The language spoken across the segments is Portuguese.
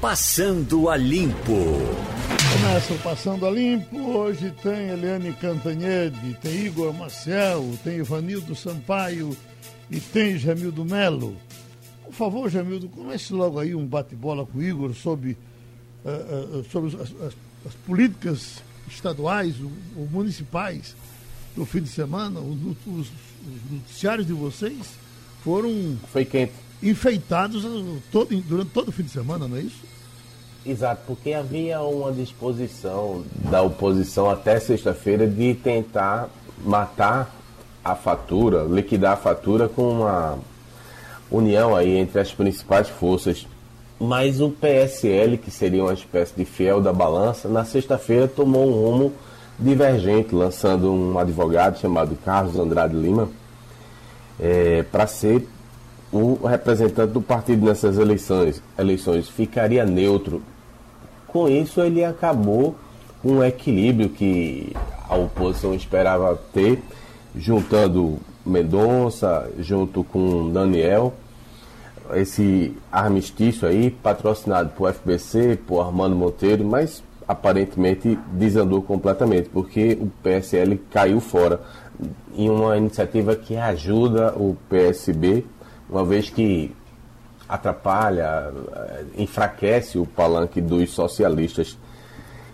Passando a Limpo. Começa o Passando a Limpo. Hoje tem Eliane Cantanhede, tem Igor Maciel, tem Ivanildo Sampaio e tem Jamildo Melo. Por favor, Jamildo, comece logo aí um bate-bola com o Igor sobre, uh, uh, sobre as, as, as, políticas estaduais ou municipais do fim de semana. Os, os, os noticiários de vocês foram. Foi quente enfeitados todo, durante todo o fim de semana, não é isso? Exato, porque havia uma disposição da oposição até sexta-feira de tentar matar a fatura, liquidar a fatura com uma união aí entre as principais forças. Mas o PSL, que seria uma espécie de fiel da balança, na sexta-feira tomou um rumo divergente, lançando um advogado chamado Carlos Andrade Lima é, para ser o representante do partido nessas eleições, eleições ficaria neutro. Com isso, ele acabou com um equilíbrio que a oposição esperava ter, juntando Mendonça, junto com Daniel, esse armistício aí, patrocinado por FBC, por Armando Monteiro, mas aparentemente desandou completamente, porque o PSL caiu fora em uma iniciativa que ajuda o PSB uma vez que atrapalha, eh, enfraquece o palanque dos socialistas.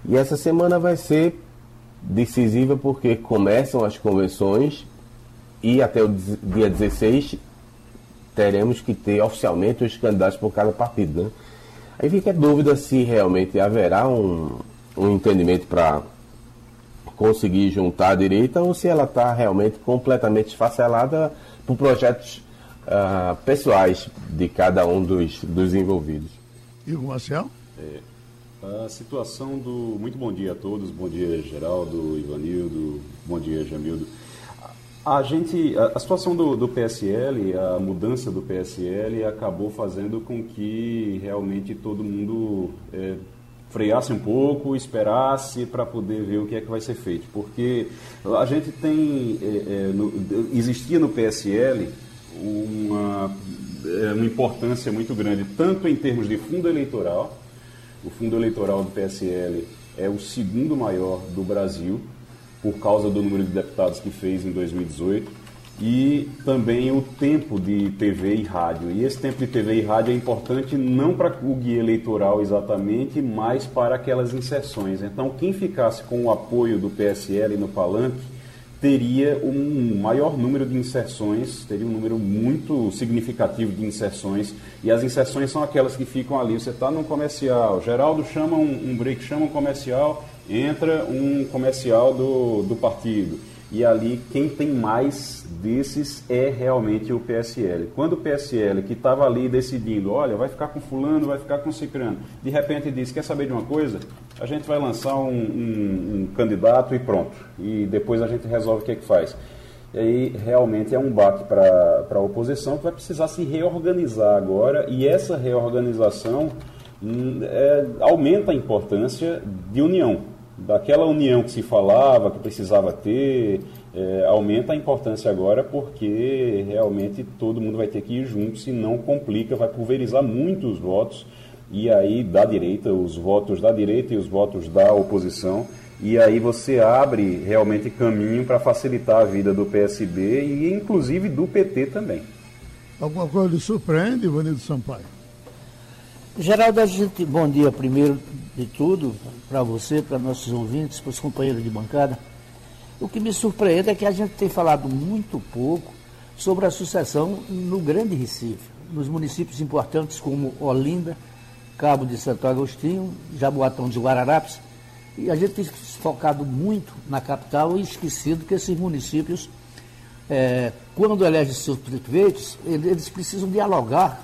E essa semana vai ser decisiva porque começam as convenções e até o dia 16 teremos que ter oficialmente os candidatos por cada partido. Né? Aí fica a dúvida se realmente haverá um, um entendimento para conseguir juntar a direita ou se ela está realmente completamente esfacelada por projetos uh, pessoais de cada um dos, dos envolvidos. Igor Marcel? É, a situação do. Muito bom dia a todos, bom dia Geraldo, Ivanildo, bom dia Jamildo. A gente, a, a situação do, do, PSL, a mudança do PSL acabou fazendo com que realmente todo mundo é, freasse um pouco, esperasse para poder ver o que é que vai ser feito, porque a gente tem, é, é, no, existia no PSL uma, é, uma importância muito grande, tanto em termos de fundo eleitoral, o fundo eleitoral do PSL é o segundo maior do Brasil, por causa do número de deputados que fez em 2018, e também o tempo de TV e rádio. E esse tempo de TV e rádio é importante não para o guia eleitoral exatamente, mas para aquelas inserções. Então, quem ficasse com o apoio do PSL no palanque teria um maior número de inserções, teria um número muito significativo de inserções, e as inserções são aquelas que ficam ali. Você está num comercial, Geraldo chama um, um break, chama um comercial, entra um comercial do, do partido e ali quem tem mais desses é realmente o PSL. Quando o PSL, que estava ali decidindo, olha, vai ficar com fulano, vai ficar com cicrano, de repente diz, quer saber de uma coisa? A gente vai lançar um, um, um candidato e pronto. E depois a gente resolve o que é que faz. E aí realmente é um baque para a oposição que vai precisar se reorganizar agora e essa reorganização hum, é, aumenta a importância de união daquela união que se falava, que precisava ter, é, aumenta a importância agora porque realmente todo mundo vai ter que ir junto, senão complica, vai pulverizar muito os votos e aí da direita, os votos da direita e os votos da oposição. E aí você abre realmente caminho para facilitar a vida do PSB e inclusive do PT também. Alguma coisa lhe surpreende, Ivanildo Sampaio? Geraldo, a gente, bom dia primeiro de tudo, para você, para nossos ouvintes, para os companheiros de bancada. O que me surpreende é que a gente tem falado muito pouco sobre a sucessão no Grande Recife, nos municípios importantes como Olinda, Cabo de Santo Agostinho, Jaboatão dos Guararapes. E a gente tem focado muito na capital e esquecido que esses municípios, é, quando elegem seus prefeitos, eles precisam dialogar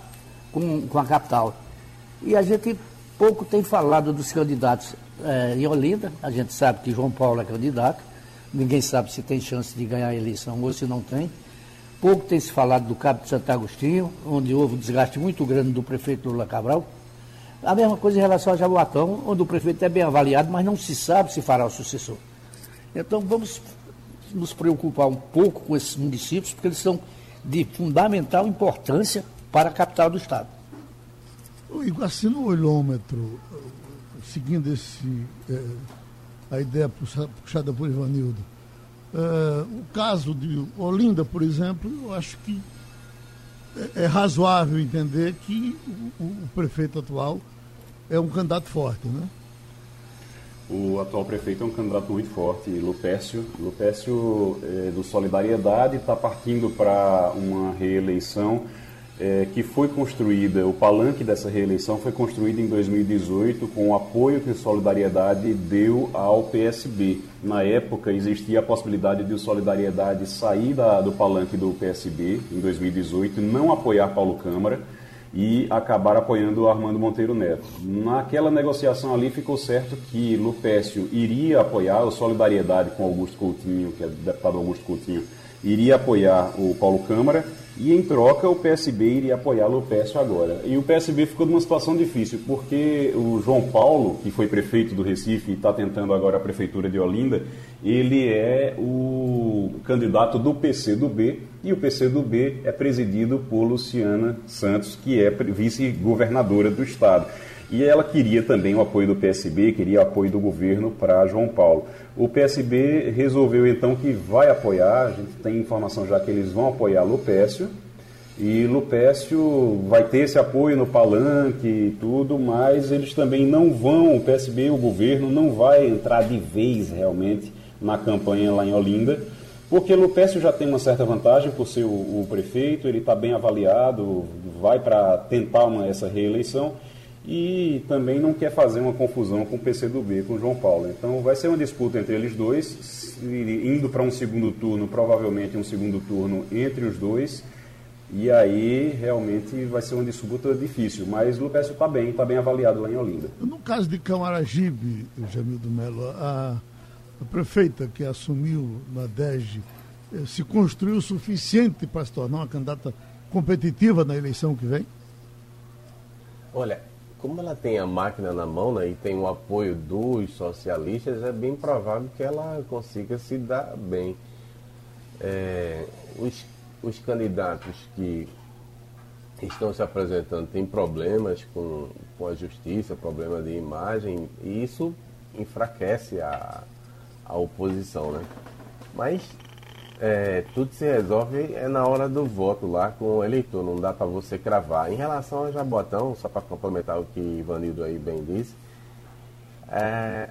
com, com a capital. E a gente pouco tem falado dos candidatos é, em Olinda. A gente sabe que João Paulo é candidato. Ninguém sabe se tem chance de ganhar a eleição ou se não tem. Pouco tem se falado do Cabo de Santo Agostinho, onde houve um desgaste muito grande do prefeito Lula Cabral. A mesma coisa em relação a Jaboatão, onde o prefeito é bem avaliado, mas não se sabe se fará o sucessor. Então vamos nos preocupar um pouco com esses municípios, porque eles são de fundamental importância para a capital do Estado. Iguaci no olhômetro, seguindo esse, é, a ideia puxada por Ivanildo, é, o caso de Olinda, por exemplo, eu acho que é, é razoável entender que o, o, prefeito atual é um candidato forte, né? O atual prefeito é um candidato muito forte, Lupécio. Lupécio, é, do Solidariedade, está partindo para uma reeleição é, que foi construída, o palanque dessa reeleição foi construído em 2018 com o apoio que o Solidariedade deu ao PSB. Na época existia a possibilidade de o Solidariedade sair da, do palanque do PSB em 2018, não apoiar Paulo Câmara e acabar apoiando o Armando Monteiro Neto. Naquela negociação ali ficou certo que Lupécio iria apoiar o Solidariedade com Augusto Coutinho, que é deputado Augusto Coutinho, iria apoiar o Paulo Câmara e em troca o PSB iria apoiar Lupécio agora. E o PSB ficou numa situação difícil, porque o João Paulo, que foi prefeito do Recife e está tentando agora a prefeitura de Olinda, ele é o candidato do PCdoB e o PCdoB é presidido por Luciana Santos, que é vice-governadora do estado. E ela queria também o apoio do PSB, queria o apoio do governo para João Paulo. O PSB resolveu então que vai apoiar, a gente tem informação já que eles vão apoiar Lupécio, e Lupécio vai ter esse apoio no palanque e tudo, mas eles também não vão, o PSB, o governo, não vai entrar de vez realmente na campanha lá em Olinda, porque Lupécio já tem uma certa vantagem por ser o, o prefeito, ele está bem avaliado, vai para tentar uma, essa reeleição, e também não quer fazer uma confusão com o PCdoB, com o João Paulo. Então vai ser uma disputa entre eles dois, indo para um segundo turno, provavelmente um segundo turno entre os dois, e aí realmente vai ser uma disputa difícil. Mas o Lupécio está bem, está bem avaliado lá em Olinda. No caso de Camaragibe, Jamildo Melo, a, a prefeita que assumiu na DEG eh, se construiu o suficiente para se tornar uma candidata competitiva na eleição que vem? Olha, como ela tem a máquina na mão né, e tem o apoio dos socialistas, é bem provável que ela consiga se dar bem. É, os, os candidatos que estão se apresentando têm problemas com, com a justiça, problema de imagem, e isso enfraquece a, a oposição. Né? Mas é, tudo se resolve é na hora do voto lá com o eleitor, não dá para você cravar. Em relação ao Jabotão, só para complementar o que Ivanildo aí bem disse, é,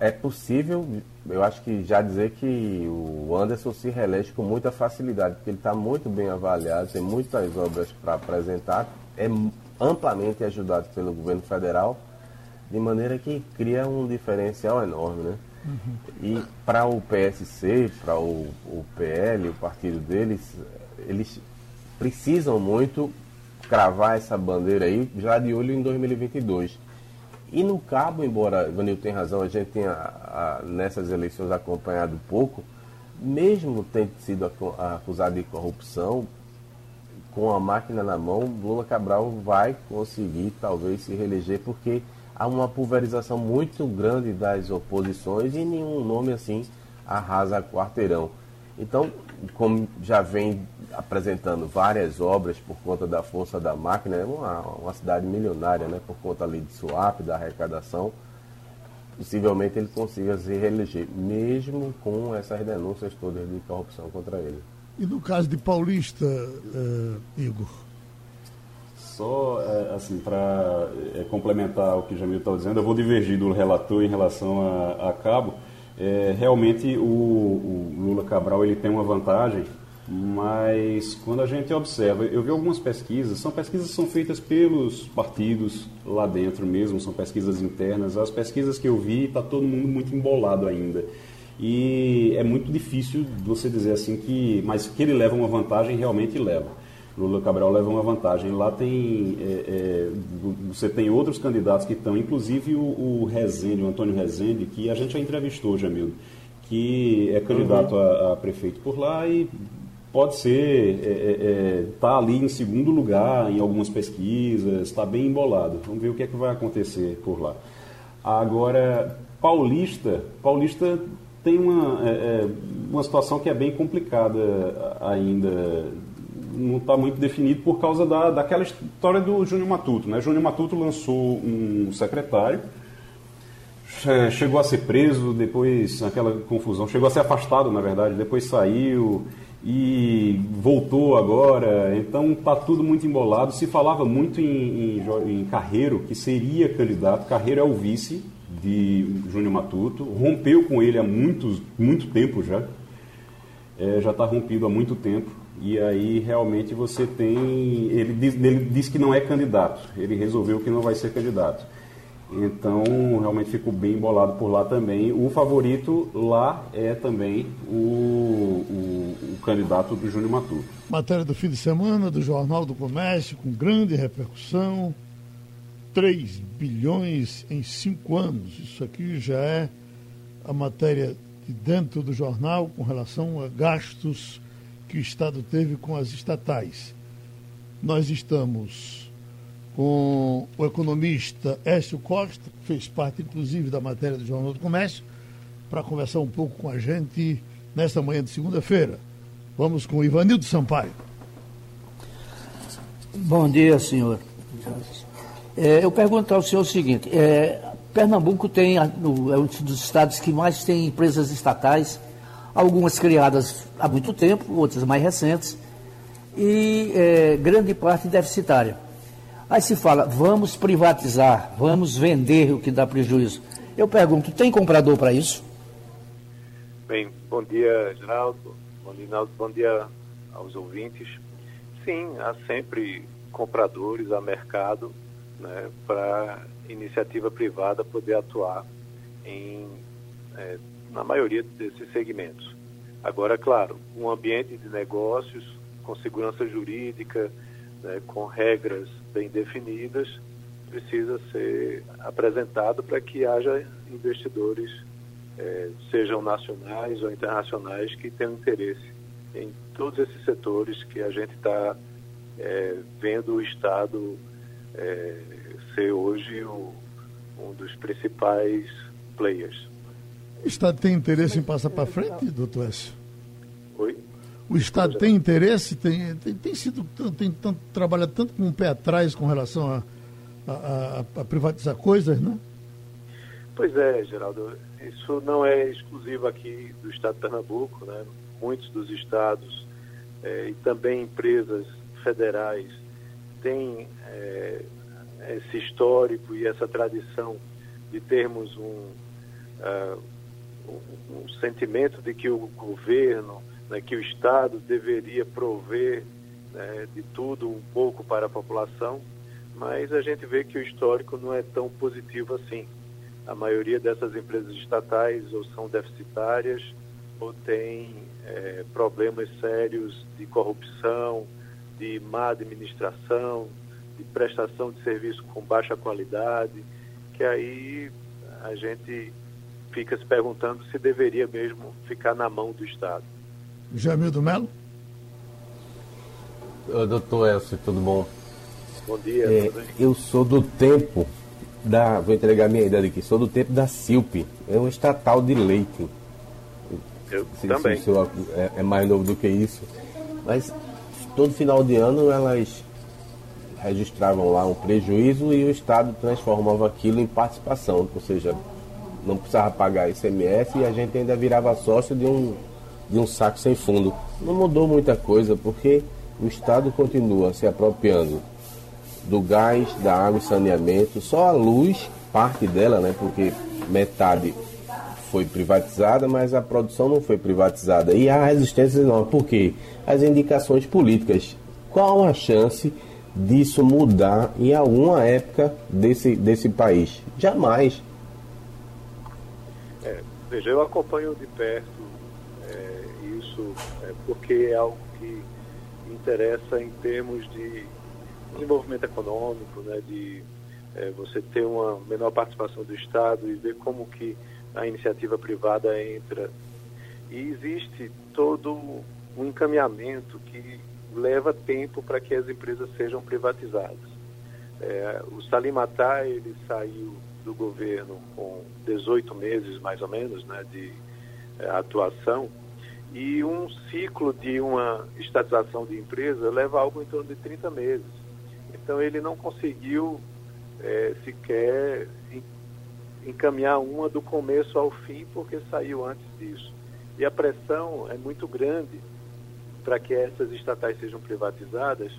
é possível, eu acho que já dizer que o Anderson se reelege com muita facilidade, porque ele está muito bem avaliado, tem muitas obras para apresentar, é amplamente ajudado pelo governo federal, de maneira que cria um diferencial enorme, né? Uhum. E para o PSC, para o, o PL, o partido deles, eles precisam muito cravar essa bandeira aí já de olho em 2022. E no cabo, embora Vanil tem razão, a gente tenha a, nessas eleições acompanhado pouco, mesmo tendo sido acusado de corrupção, com a máquina na mão, Lula Cabral vai conseguir talvez se reeleger, porque há uma pulverização muito grande das oposições e nenhum nome assim arrasa quarteirão. Então, como já vem apresentando várias obras por conta da força da máquina, é uma, uma cidade milionária, né, por conta ali de swap, da arrecadação, possivelmente ele consiga se reeleger, mesmo com essas denúncias todas de corrupção contra ele. E no caso de Paulista, uh, Igor? Só, é, assim, para é, complementar o que Jamil está dizendo, eu vou divergir do relator em relação a, a Cabo. É, realmente, o, o, Lula Cabral ele tem uma vantagem, mas quando a gente observa, eu vi algumas pesquisas, são pesquisas são feitas pelos partidos lá dentro mesmo, são pesquisas internas. As pesquisas que eu vi, está todo mundo muito embolado ainda. E é muito difícil você dizer assim que, mas que ele leva uma vantagem, realmente leva. Lula Cabral leva uma vantagem. Lá tem, é, é, você tem outros candidatos que estão, inclusive o, o Rezende, o Antônio Rezende, que a gente já entrevistou, Jamildo, que é candidato uhum. a, a, prefeito por lá e pode ser, está é, é, é tá ali em segundo lugar em algumas pesquisas, está bem embolado. Vamos ver o que é que vai acontecer por lá. Agora, Paulista, Paulista tem uma, é, uma situação que é bem complicada ainda não está muito definido por causa da, daquela história do Júnior Matuto. Né? Júnior Matuto lançou um secretário, chegou a ser preso, depois, naquela confusão, chegou a ser afastado, na verdade, depois saiu e voltou agora. Então está tudo muito embolado. Se falava muito em, em, em Carreiro, que seria candidato. Carreiro é o vice de Júnior Matuto, rompeu com ele há muitos, muito tempo já. É, já está rompido há muito tempo. E aí realmente você tem. Ele diz, ele diz que não é candidato, ele resolveu que não vai ser candidato. Então, realmente ficou bem embolado por lá também. O favorito lá é também o, o, o candidato do Júnior Matuto. Matéria do fim de semana do Jornal do Comércio, com grande repercussão. 3 bilhões em 5 anos. Isso aqui já é a matéria de dentro do jornal com relação a gastos que o Estado teve com as estatais. Nós estamos com o economista Écio Costa, que fez parte inclusive da matéria do Jornal do Comércio, para conversar um pouco com a gente nesta manhã de segunda-feira. Vamos com Ivanildo Sampaio. Bom dia, senhor. É, eu pergunto ao senhor o seguinte: é, Pernambuco tem é um dos estados que mais tem empresas estatais, algumas criadas há muito tempo, outras mais recentes, e é, grande parte deficitária. Aí se fala, vamos privatizar, vamos vender o que dá prejuízo. Eu pergunto, tem comprador para isso? Bem, bom dia, Geraldo. Bom dia, bom dia aos ouvintes. Sim, há sempre compradores, há mercado né, para iniciativa privada poder atuar em, é, na maioria desses segmentos. Agora, claro, um ambiente de negócios com segurança jurídica, né, com regras bem definidas, precisa ser apresentado para que haja investidores, eh, sejam nacionais ou internacionais, que tenham interesse em todos esses setores que a gente está eh, vendo o Estado eh, ser hoje o, um dos principais players. O Estado tem interesse em passar para frente, doutor Écio? Oi? O Estado tem interesse, tem, tem, tem sido tem tanto, trabalha tanto com o um pé atrás com relação a, a, a, a, privatizar coisas, né? Pois é, Geraldo. Isso não é exclusivo aqui do Estado de Pernambuco, né? Muitos dos estados é, e também empresas federais têm é, esse histórico e essa tradição de termos um, uh, um, sentimento de que o governo né, que o Estado deveria prover né, de tudo um pouco para a população, mas a gente vê que o histórico não é tão positivo assim. A maioria dessas empresas estatais ou são deficitárias ou têm é, problemas sérios de corrupção, de má administração, de prestação de serviço com baixa qualidade, que aí a gente fica se perguntando se deveria mesmo ficar na mão do Estado. Jamildo Melo. Doutor Elcio, tudo bom? Bom dia. É, eu sou do tempo da. Vou entregar minha idade aqui. Sou do tempo da Silp. É um estatal de leite. Eu se, também. Se o é, é, mais novo do que isso. Mas todo final de ano elas registravam lá um prejuízo e o Estado transformava aquilo em participação. Ou seja, não precisava pagar ICMS e a gente ainda virava sócio de um de um saco sem fundo. Não mudou muita coisa, porque o Estado continua se apropriando do gás, da água e saneamento, só a luz, parte dela, né? Porque metade foi privatizada, mas a produção não foi privatizada. E a resistência não, por quê? As indicações políticas. Qual a chance disso mudar em alguma época desse, desse país? Jamais. É, veja, eu acompanho de perto isso é, porque é algo que interessa em termos de desenvolvimento econômico, né, de é, você ter uma menor participação do Estado e ver como que a iniciativa privada entra. E existe todo um encaminhamento que leva tempo para que as empresas sejam privatizadas. É, o Salim Matar, ele saiu do governo com 18 meses, mais ou menos, né, de é, atuação, E um ciclo de uma estatização de empresa leva algo em torno de 30 meses. Então ele não conseguiu é, sequer encaminhar uma do começo ao fim porque saiu antes disso. E a pressão é muito grande para que essas estatais sejam privatizadas,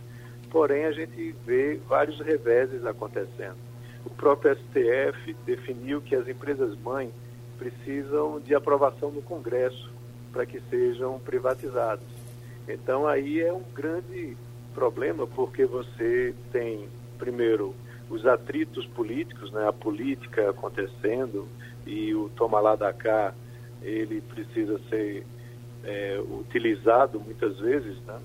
porém a gente vê vários reveses acontecendo. O próprio STF definiu que as empresas mãe precisam de aprovação no Congresso para que sejam privatizadas. Então aí é um grande problema porque você tem primeiro os atritos políticos, né, a política acontecendo e o toma lá da cá ele precisa ser é, utilizado muitas vezes, né?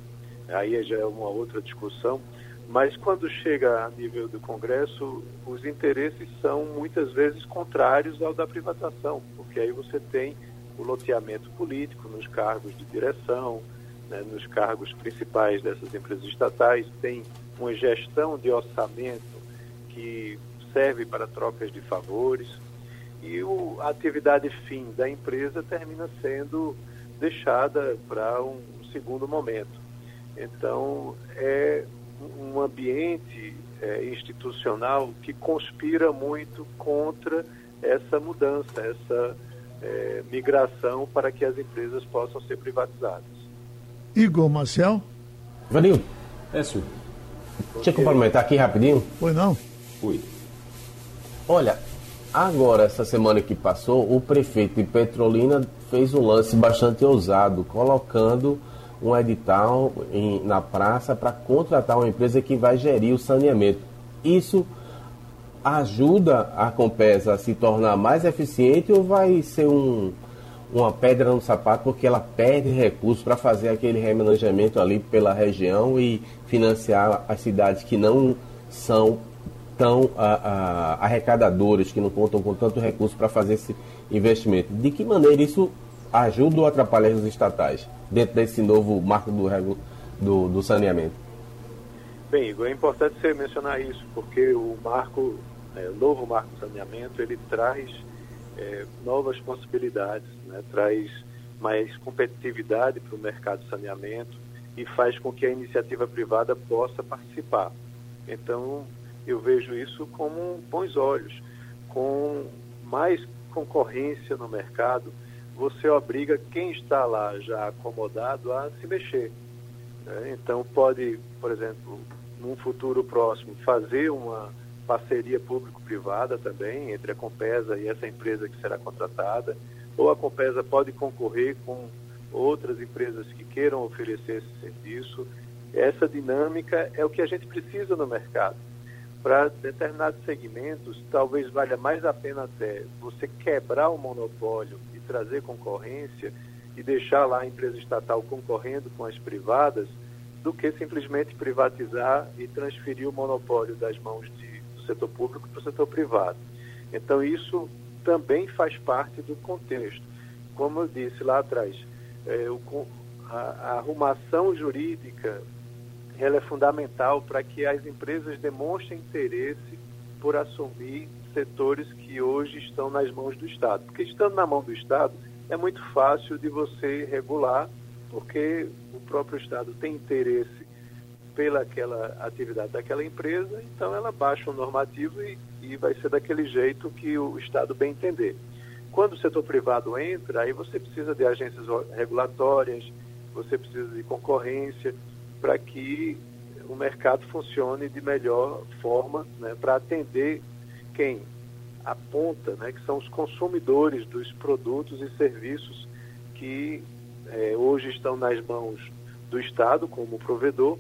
aí já é uma outra discussão, mas quando chega a nível do Congresso, os interesses são muitas vezes contrários ao da privatização, porque aí você tem o loteamento político nos cargos de direção, né, nos cargos principais dessas empresas estatais, tem uma gestão de orçamento que serve para trocas de favores e o, a atividade fim da empresa termina sendo deixada para um segundo momento. Então, é um ambiente é, institucional que conspira muito contra essa mudança, essa é, migração para que as empresas possam ser privatizadas. Igor Marcel? Vanil. É, senhor. Deixa eu complementar aqui rapidinho. Foi não? Fui. Olha, agora, essa semana que passou, o prefeito de Petrolina fez um lance bastante ousado, colocando um edital em, na praça para contratar uma empresa que vai gerir o saneamento. Isso ajuda a Compesa a se tornar mais eficiente ou vai ser um, uma pedra no sapato porque ela perde recursos para fazer aquele remanejamento ali pela região e financiar as cidades que não são tão a, a, arrecadadoras, que não contam com tanto recurso para fazer esse investimento. De que maneira isso ajuda ou atrapalha os estatais dentro desse novo marco do, do, do saneamento? Bem, Igor, é importante você mencionar isso, porque o marco, é, novo marco do saneamento, ele traz é, novas possibilidades, né? traz mais competitividade para o mercado de saneamento e faz com que a iniciativa privada possa participar. Então, eu vejo isso como bons olhos. Com mais concorrência no mercado, você obriga quem está lá já acomodado a se mexer. Né? Então, pode, por exemplo, num futuro próximo, fazer uma parceria público-privada também entre a Compesa e essa empresa que será contratada, ou a Compesa pode concorrer com outras empresas que queiram oferecer esse serviço. Essa dinâmica é o que a gente precisa no mercado para determinados segmentos, talvez valha mais a pena até você quebrar o monopólio trazer concorrência e deixar lá a empresa estatal concorrendo com as privadas, do que simplesmente privatizar e transferir o monopólio das mãos de, do setor público para o setor privado. Então, isso também faz parte do contexto. Como eu disse lá atrás, é, o, a, a arrumação jurídica ela é fundamental para que as empresas demonstrem interesse por assumir setores que hoje estão nas mãos do Estado. Porque estando na mão do Estado, é muito fácil de você regular, porque o próprio Estado tem interesse pela aquela atividade daquela empresa, então ela baixa o normativo e, e vai ser daquele jeito que o Estado bem entender. Quando o setor privado entra, aí você precisa de agências regulatórias, você precisa de concorrência, para que o mercado funcione de melhor forma né, para atender quem aponta, né, que são os consumidores dos produtos e serviços que é, hoje estão nas mãos do Estado como provedor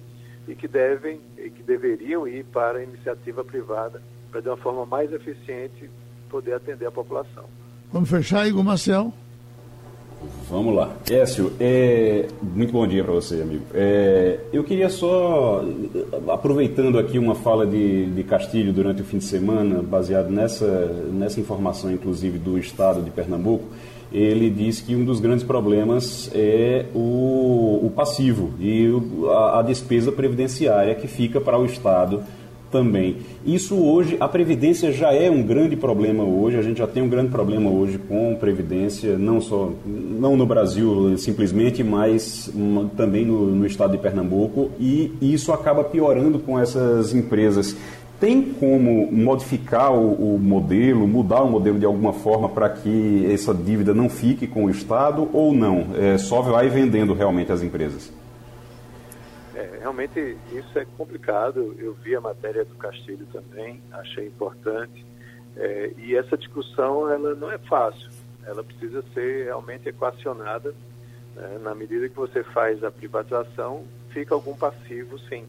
e que devem e que deveriam ir para a iniciativa privada para de uma forma mais eficiente poder atender a população. Vamos fechar, Igor Marcel? Vamos lá. Écio, é... muito bom dia para você, amigo. É... Eu queria só, aproveitando aqui uma fala de, de Castilho durante o fim de semana, baseado nessa, nessa informação, inclusive, do Estado de Pernambuco, ele disse que um dos grandes problemas é o, o passivo e a, a despesa previdenciária que fica para o Estado também. Isso hoje, a Previdência já é um grande problema hoje, a gente já tem um grande problema hoje com Previdência, não só, não no Brasil simplesmente, mas também no, no estado de Pernambuco, e isso acaba piorando com essas empresas. Tem como modificar o, o, modelo, mudar o modelo de alguma forma para que essa dívida não fique com o Estado ou não? É, só vai vendendo realmente as empresas? É, realmente isso é complicado. Eu vi a matéria do Castilho também, achei importante. É, e essa discussão ela não é fácil. Ela precisa ser realmente equacionada. Né? Na medida que você faz a privatização, fica algum passivo, sim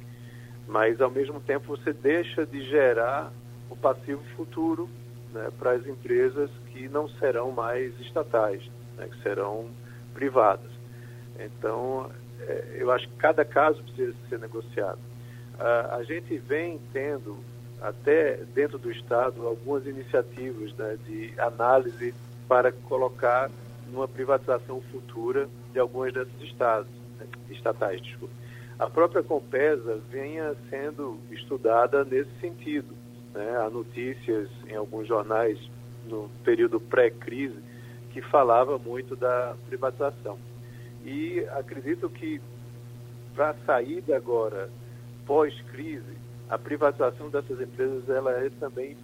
mas ao mesmo tempo você deixa de gerar o passivo futuro né, para as empresas que não serão mais estatais, né, que serão privadas. Então, eu acho que cada caso precisa ser negociado. A, a gente vem tendo, até dentro do Estado, algumas iniciativas né, de análise para colocar numa privatização futura de algumas desses estados, né, estatais, desculpa a própria Compesa venha sendo estudada nesse sentido. Né? Há notícias em alguns jornais no período pré-crise que falava muito da privatização. E acredito que para a saída agora, pós-crise, a privatização dessas empresas ela é também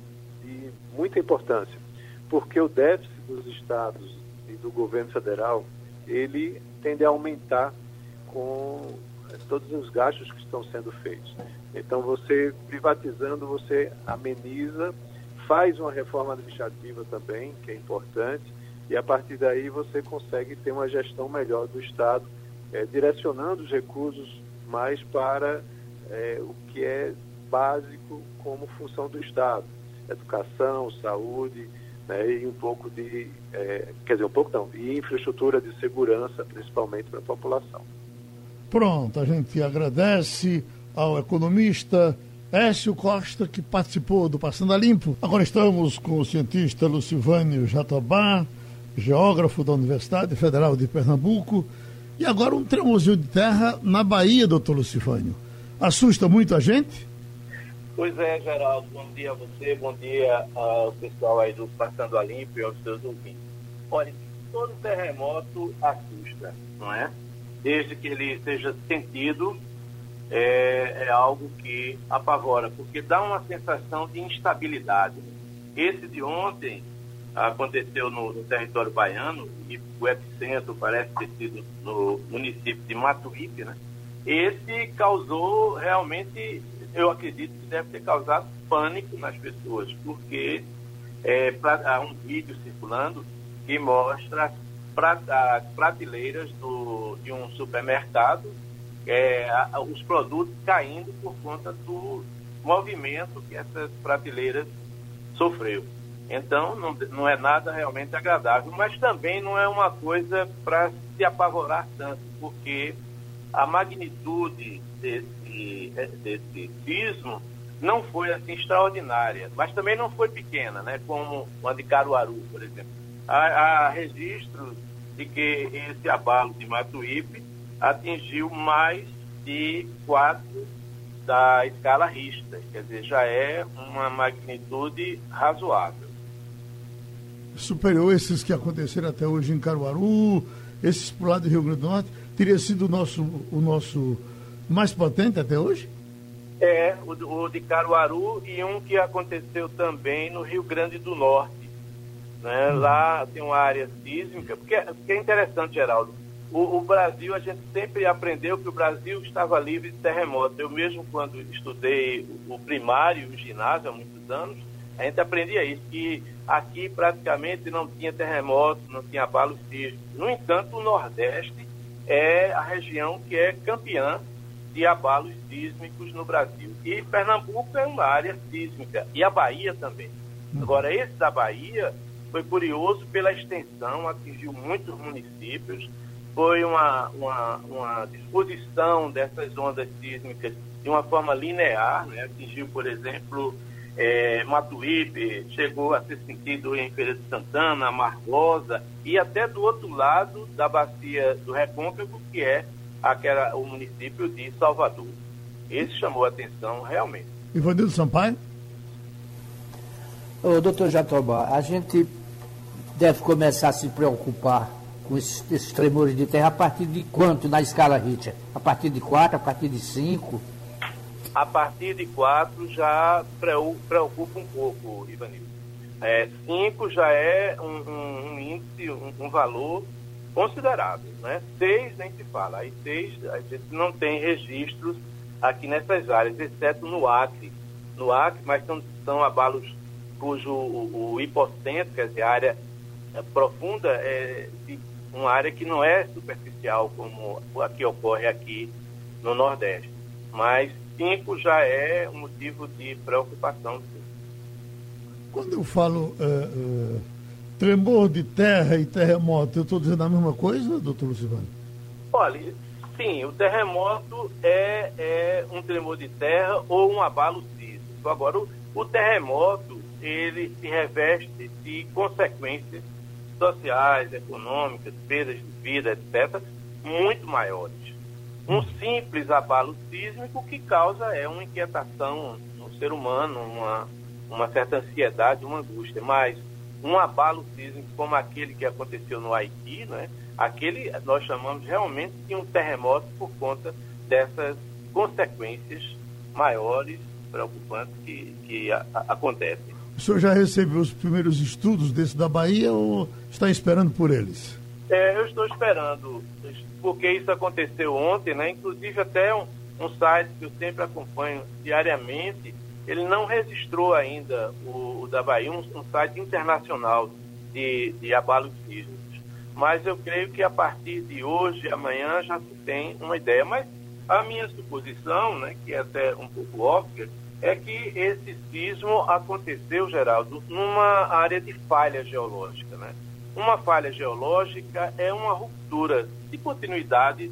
de muita importância, porque o déficit dos estados e do governo federal ele tende a aumentar com todos os gastos que estão sendo feitos. Então, você privatizando, você ameniza, faz uma reforma administrativa também, que é importante, e a partir daí você consegue ter uma gestão melhor do Estado, é, direcionando os recursos mais para é, o que é básico como função do Estado: educação, saúde. Né, e um pouco de, é, quer dizer, um pouco não, e infraestrutura de segurança, principalmente para a população. Pronto, a gente agradece ao economista Écio Costa, que participou do Passando a Limpo. Agora estamos com o cientista Lucivânio Jatobá, geógrafo da Universidade Federal de Pernambuco. E agora um tremozinho de terra na Bahia, doutor Lucivânio. Assusta muito a gente? Pois é, Geraldo. Bom dia a você, bom dia ao pessoal aí do Passando a Limpo e aos seus ouvintes. Olha, todo terremoto assusta, não é? desde que ele seja sentido, é, é, algo que apavora, porque dá uma sensação de instabilidade. Esse de ontem aconteceu no, no território baiano, e o epicentro parece ter sido no município de Matuípe, né? Esse causou realmente, eu acredito que deve ter causado pânico nas pessoas, porque é, pra, há um vídeo circulando que mostra prateleiras do, de um supermercado, é, os produtos caindo por conta do movimento que essas prateleiras sofreu. Então, não, não é nada realmente agradável, mas também não é uma coisa para se apavorar tanto, porque a magnitude desse, desse sismo não foi assim extraordinária, mas também não foi pequena, né? como a de Caruaru, por exemplo há, há registros de que esse abalo de Matuípe atingiu mais de quatro da escala Richter, quer dizer, já é uma magnitude razoável. Superior esses que aconteceram até hoje em Caruaru, esses por lado do Rio Grande do Norte, teria sido o nosso, o nosso mais potente até hoje? É, o, o de Caruaru e um que aconteceu também no Rio Grande do Norte né? Lá tem uma área sísmica, porque, porque é interessante, Geraldo. O, o, Brasil, a gente sempre aprendeu que o Brasil estava livre de terremotos. Eu mesmo, quando estudei o primário o ginásio há muitos anos, a gente aprendia isso, que aqui praticamente não tinha terremotos, não tinha abalos sísmicos. No entanto, o Nordeste é a região que é campeã de abalos sísmicos no Brasil. E Pernambuco é uma área sísmica, e a Bahia também. Agora, esse da Bahia, foi curioso pela extensão, atingiu muitos municípios, foi uma, uma, uma disposição dessas ondas sísmicas de uma forma linear, né? atingiu, por exemplo, é, Matuípe, chegou a ser sentido em Feira de Santana, Margosa e até do outro lado da bacia do Recôncavo, que é aquela, o município de Salvador. Esse chamou a atenção realmente. Ivanildo Sampaio? Ô, doutor Jatobá, a gente deve começar a se preocupar com esses, esses tremores de terra a partir de quanto na escala Richter? A partir de 4, a partir de 5? A partir de 4 já preocupa um pouco, Ivanildo. 5 é, já é um, um, um índice, um, um, valor considerável. Né? 6 nem se fala. Aí 6 a gente não tem registros aqui nessas áreas, exceto no Acre. No Acre, mas são, são abalos cujo o, o hipocentro, quer dizer, a área é, profunda, é uma área que não é superficial como a que ocorre aqui no Nordeste. Mas 5 já é um motivo de preocupação. Quando eu falo é, é, tremor de terra e terremoto, eu estou dizendo a mesma coisa, doutor Lucivano? Olha, sim, o terremoto é, é um tremor de terra ou um abalo sísmico. Agora, o, o terremoto, ele se reveste de consequências sociais, econômicas, perdas de vida, etc., muito maiores. Um simples abalo sísmico que causa é uma inquietação no ser humano, uma, uma certa ansiedade, uma angústia, mas um abalo sísmico como aquele que aconteceu no Haiti, né? aquele nós chamamos realmente de um terremoto por conta dessas consequências maiores, preocupantes que, que a, a, acontecem. O senhor já recebeu os primeiros estudos desse da Bahia ou está esperando por eles? É, eu estou esperando, porque isso aconteceu ontem, né? Inclusive até um, um site que eu sempre acompanho diariamente, ele não registrou ainda o, o da Bahia, um, um, site internacional de, de abalos sísmicos. Mas eu creio que a partir de hoje, amanhã, já se tem uma ideia. Mas a minha suposição, né, que é até um pouco óbvia, é que esse sismo aconteceu, Geraldo, numa área de falha geológica. Né? Uma falha geológica é uma ruptura de continuidade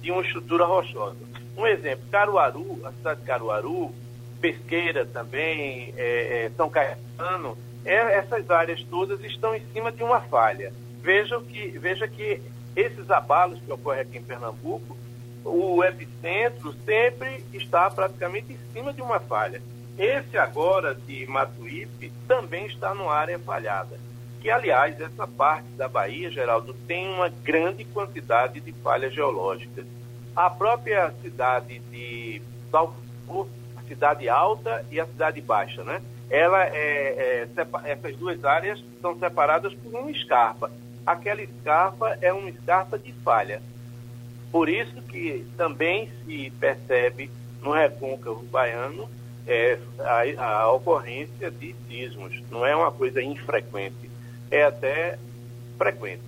de uma estrutura rochosa. Um exemplo, Caruaru, a cidade de Caruaru, Pesqueira também, é, é, São Caetano, é, essas áreas todas estão em cima de uma falha. Veja que, veja que esses abalos que ocorrem aqui em Pernambuco o epicentro sempre está praticamente em cima de uma falha. Esse agora de Matuípe também está numa área falhada. Que, aliás, essa parte da Bahia, Geraldo, tem uma grande quantidade de falhas geológicas. A própria cidade de Salvador, a cidade alta e a cidade baixa, né? Ela é, é, essas duas áreas são separadas por uma escarpa. Aquela escarpa é uma escarpa de falha. Por isso que também se percebe no recôncavo baiano é, a, a, ocorrência de sismos. Não é uma coisa infrequente, é até frequente.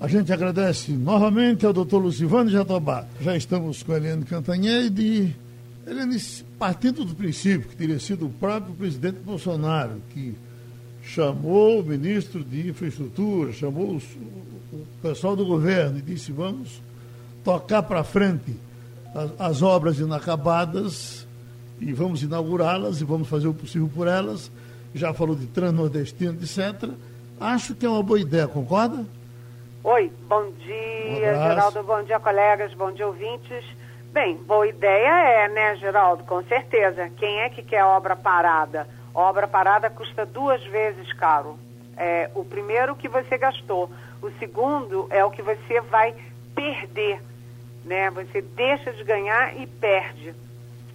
A gente agradece novamente ao doutor Lucivano Jatobá. Já estamos com a Eliane Cantanhede. Eliane, partindo do princípio que teria sido o próprio presidente Bolsonaro que chamou o ministro de Infraestrutura, chamou o pessoal do governo e disse: vamos tocar para frente as, as, obras inacabadas e vamos inaugurá-las e vamos fazer o possível por elas. Já falou de transnordestino, etc. Acho que é uma boa ideia, concorda? Oi, bom dia, um Geraldo, bom dia, colegas, bom dia, ouvintes. Bem, boa ideia é, né, Geraldo? Com certeza. Quem é que quer obra parada? Obra parada custa duas vezes caro. É, o primeiro que você gastou, o segundo é o que você vai perder né? Você deixa de ganhar e perde.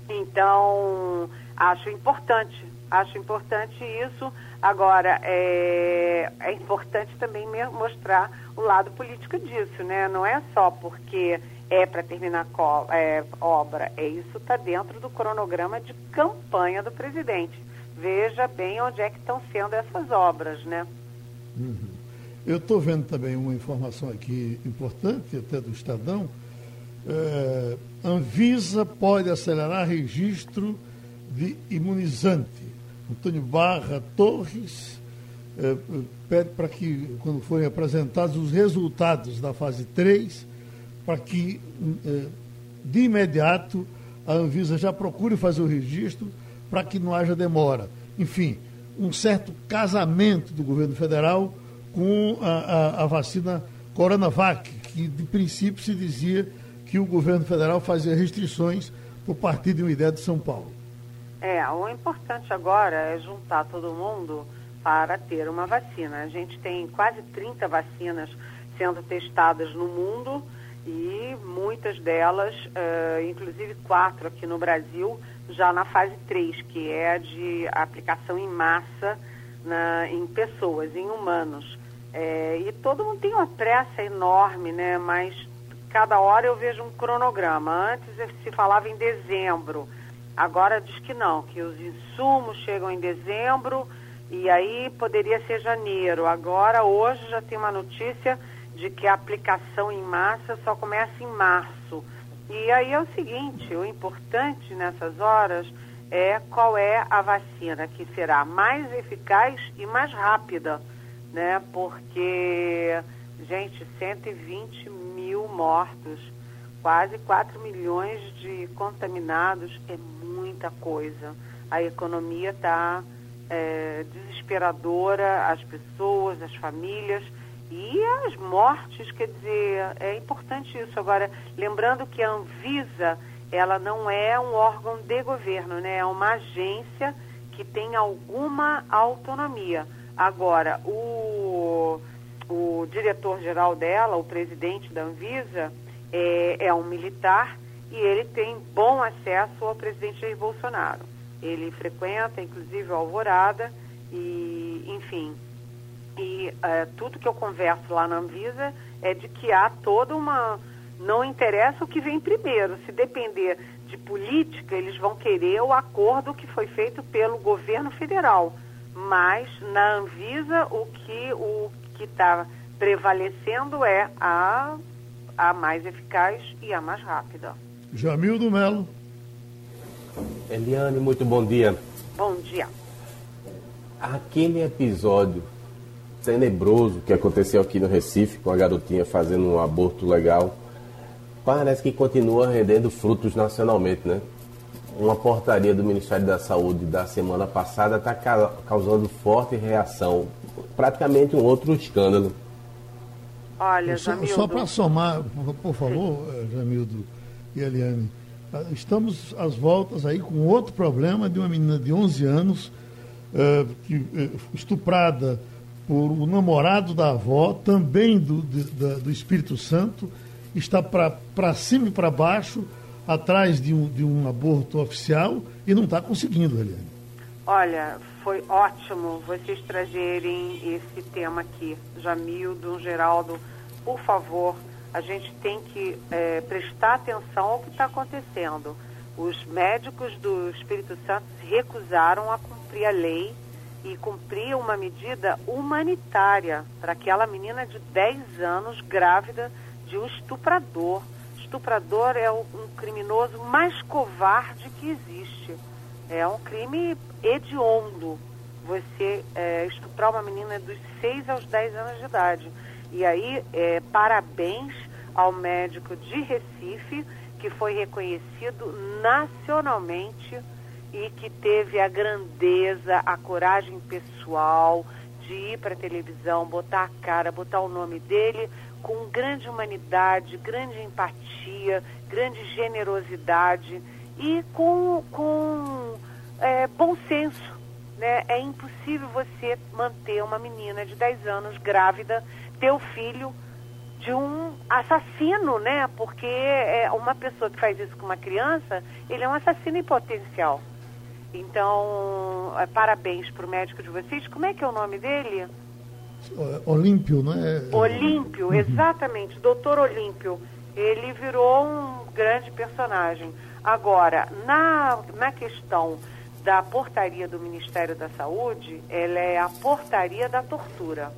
Então, acho importante, acho importante isso. Agora, é, é importante também mostrar o lado político disso, né? Não é só porque é para terminar é, obra, é isso está dentro do cronograma de campanha do presidente. Veja bem onde é que estão sendo essas obras, né? Uhum. Eu estou vendo também uma informação aqui importante, até do Estadão, é, Anvisa pode acelerar registro de imunizante. Antônio Barra Torres é, pede para que, quando forem apresentados os resultados da fase 3, para que é, de imediato a Anvisa já procure fazer o registro para que não haja demora. Enfim, um certo casamento do governo federal com a, a, a vacina Coronavac, que de princípio se dizia que o governo federal fazia restrições por partir de uma ideia de São Paulo. É, o importante agora é juntar todo mundo para ter uma vacina. A gente tem quase 30 vacinas sendo testadas no mundo e muitas delas, uh, inclusive quatro aqui no Brasil, já na fase 3, que é de aplicação em massa na, em pessoas, em humanos. É, e todo mundo tem uma pressa enorme, né? Mas cada hora eu vejo um cronograma. Antes se falava em dezembro, agora diz que não, que os insumos chegam em dezembro e aí poderia ser janeiro. Agora, hoje, já tem uma notícia de que a aplicação em massa só começa em março. E aí é o seguinte, o importante nessas horas é qual é a vacina que será mais eficaz e mais rápida, né? Porque, gente, 120 mil mortos, quase 4 milhões de contaminados é muita coisa. A economia está é, desesperadora, as pessoas, as famílias e as mortes, quer dizer, é importante isso. Agora, lembrando que a Anvisa, ela não é um órgão de governo, né? É uma agência que tem alguma autonomia. Agora, o, o diretor-geral dela, o presidente da Anvisa, é, é um militar e ele tem bom acesso ao presidente Jair Bolsonaro. Ele frequenta, inclusive, a Alvorada e, enfim, e é, tudo que eu converso lá na Anvisa é de que há toda uma. Não interessa o que vem primeiro. Se depender de política, eles vão querer o acordo que foi feito pelo governo federal. Mas na Anvisa o que o que está prevalecendo é a, a mais eficaz e a mais rápida. Jamildo Melo. Eliane, muito bom dia. Bom dia. Aquele episódio tenebroso que aconteceu aqui no Recife, com a garotinha fazendo um aborto legal, parece que continua rendendo frutos nacionalmente, né? Uma portaria do Ministério da Saúde da semana passada está causando forte reação, praticamente um outro escândalo. Olha, só, só para somar, por favor, Sim. Eh, Jamildo e Eliane, ah, estamos às voltas aí com outro problema de uma menina de 11 anos uh, que, uh, estuprada por o namorado da avó, também do, de, do Espírito Santo, está para cima e para baixo, atrás de um, de um aborto oficial e não está conseguindo, Eliane. Olha, foi ótimo vocês trazerem esse tema aqui. Jamildo, Geraldo, por favor, a gente tem que é, prestar atenção ao que está acontecendo. Os médicos do Espírito Santo se recusaram a cumprir a lei e cumprir uma medida humanitária para aquela menina de 10 anos grávida de um estuprador. Estuprador é um criminoso mais covarde que existe. É um crime hediondo você é, estuprar uma menina dos 6 aos 10 anos de idade. E aí, é, parabéns ao médico de Recife, que foi reconhecido nacionalmente e que teve a grandeza, a coragem pessoal de ir para a televisão, botar a cara, botar o nome dele com grande humanidade, grande empatia, grande generosidade e com, com é, bom senso. Né? É impossível você manter uma menina de 10 anos grávida, ter o filho de um assassino, né? Porque é uma pessoa que faz isso com uma criança, ele é um assassino em potencial. Então, é, parabéns para o médico de vocês. Como é que é o nome dele? Olímpio, não é? Olímpio, uhum. exatamente, doutor Olímpio. Ele virou um grande personagem. Agora, na, na questão da portaria do Ministério da Saúde, ela é a portaria da tortura.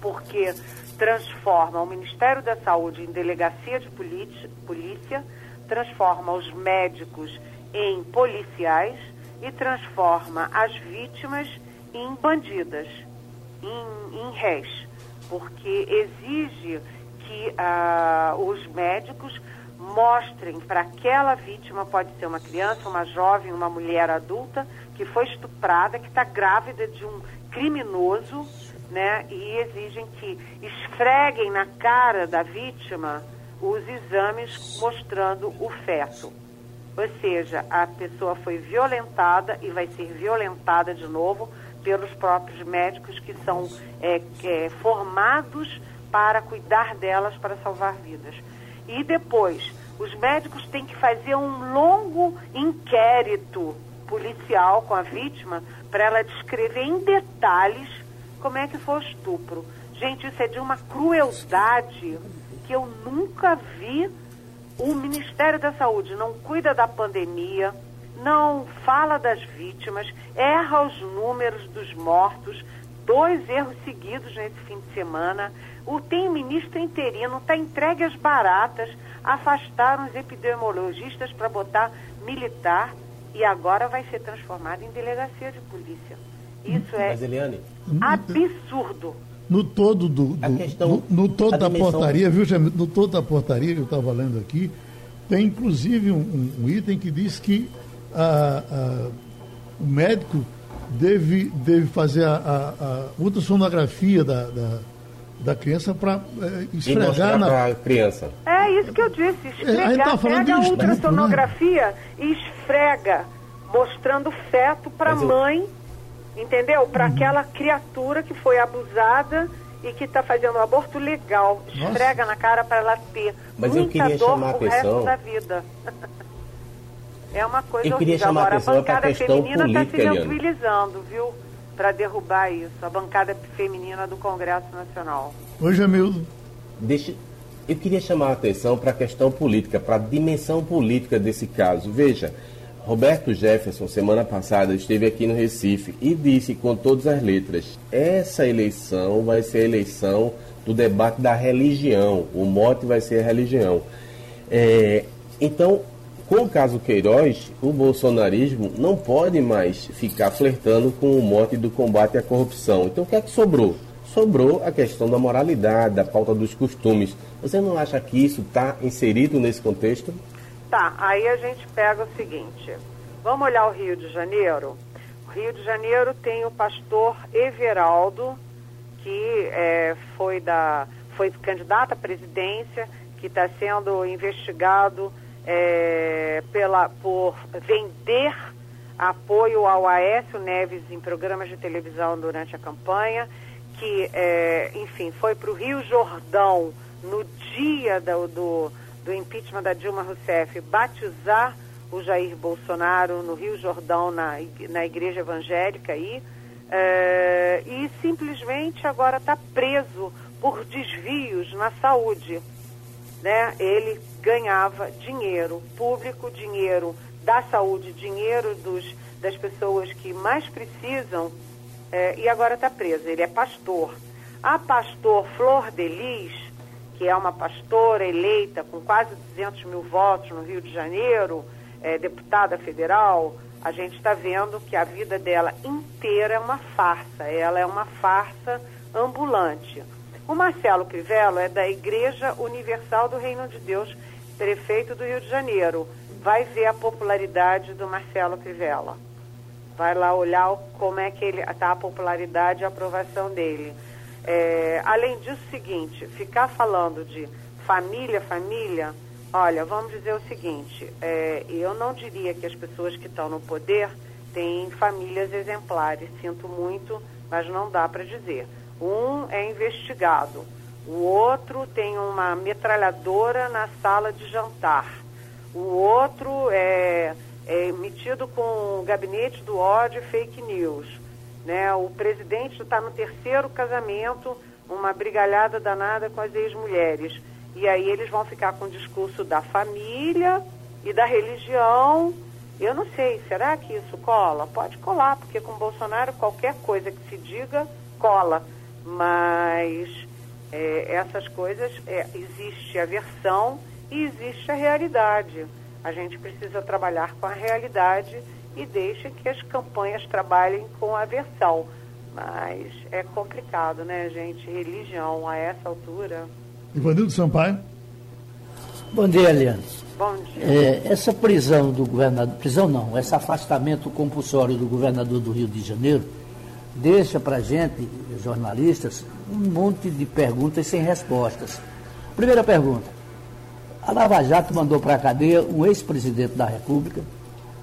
Porque transforma o Ministério da Saúde em delegacia de polícia, transforma os médicos em policiais e transforma as vítimas em bandidas, em, em réis, porque exige que ah, os médicos mostrem para aquela vítima, pode ser uma criança, uma jovem, uma mulher adulta, que foi estuprada, que está grávida de um criminoso, né? E exigem que esfreguem na cara da vítima os exames mostrando o feto. Ou seja, a pessoa foi violentada e vai ser violentada de novo pelos próprios médicos que são é, é, formados para cuidar delas, para salvar vidas. E depois, os médicos têm que fazer um longo inquérito policial com a vítima para ela descrever em detalhes como é que foi o estupro. Gente, isso é de uma crueldade que eu nunca vi. O Ministério da Saúde não cuida da pandemia, não fala das vítimas, erra os números dos mortos, dois erros seguidos nesse fim de semana. O tem ministro interino, está entregue às baratas, afastaram os epidemiologistas para botar militar e agora vai ser transformado em delegacia de polícia. Isso é Mas, Eliane, absurdo. No todo do, do questão, no, no todo da dimensão... portaria, viu, Jamil? No todo da portaria que eu estava lendo aqui, tem inclusive um, um, item que diz que a, a, o médico deve, deve fazer a, a ultrassonografia da, da, da criança para é, esfregar na a criança. É isso que eu disse, esfregar, É, tá pega a de ultrassonografia e esfrega, mostrando feto para a Mas eu- mãe, entendeu? Para Uhum. aquela criatura que foi abusada e que está fazendo um aborto legal. Esfrega na cara para ela ter Mas eu muita queria dor chamar a o resto atenção- da vida. É uma coisa Eu queria horrível. chamar a Agora, a atenção para a bancada questão feminina está se mobilizando, viu? Para derrubar isso. A bancada feminina do Congresso Nacional. Oi, Jamildo. Deixa, eu queria chamar a atenção para a questão política, para a dimensão política desse caso. Veja, Roberto Jefferson, semana passada, esteve aqui no Recife e disse com todas as letras: essa eleição vai ser a eleição do debate da religião. O mote vai ser a religião. É, então, com o caso Queiroz, o bolsonarismo não pode mais ficar flertando com o mote do combate à corrupção. Então, o que é que sobrou? Sobrou a questão da moralidade, da pauta dos costumes. Você não acha que isso está inserido nesse contexto? Tá, aí a gente pega o seguinte. Vamos olhar o Rio de Janeiro? O Rio de Janeiro tem o pastor Everaldo, que é, foi, da, foi candidato à presidência, que está sendo investigado é, pela, por vender apoio ao Aécio Neves em programas de televisão durante a campanha, que, é, enfim, foi para o Rio Jordão no dia do, do, do impeachment da Dilma Rousseff batizar o Jair Bolsonaro no Rio Jordão, na, na igreja evangélica aí, é, e simplesmente agora está preso por desvios na saúde né, ele ganhava dinheiro público, dinheiro da saúde, dinheiro dos, das pessoas que mais precisam, eh, e agora está preso. Ele é pastor. A pastor Flor Delis, que é uma pastora eleita com quase 200 mil votos no Rio de Janeiro, eh, deputada federal, a gente está vendo que a vida dela inteira é uma farsa. Ela é uma farsa ambulante. O Marcelo Crivella é da Igreja Universal do Reino de Deus, prefeito do Rio de Janeiro. Vai ver a popularidade do Marcelo Crivella. Vai lá olhar como é que ele está a popularidade e a aprovação dele. É, além disso, seguinte, ficar falando de família, família, olha, vamos dizer o seguinte, é, eu não diria que as pessoas que estão no poder têm famílias exemplares, sinto muito, mas não dá para dizer. Um é investigado, o outro tem uma metralhadora na sala de jantar, o outro é, é metido com o gabinete do ódio e fake news. Né? O presidente está no terceiro casamento, uma brigalhada danada com as ex-mulheres. E aí eles vão ficar com o discurso da família e da religião. Eu não sei, será que isso cola? Pode colar, porque com Bolsonaro qualquer coisa que se diga cola. Mas é, essas coisas, é, existe a versão e existe a realidade. A gente precisa trabalhar com a realidade e deixa que as campanhas trabalhem com a versão. Mas é complicado, né, gente? Religião a essa altura. Ivanildo Sampaio. Bom dia, Eliane. Bom dia. É, essa prisão do governador, prisão não, esse afastamento compulsório do governador do Rio de Janeiro deixa para a gente, jornalistas, um monte de perguntas sem respostas. Primeira pergunta: A Lava Jato mandou para a cadeia um ex-presidente da República,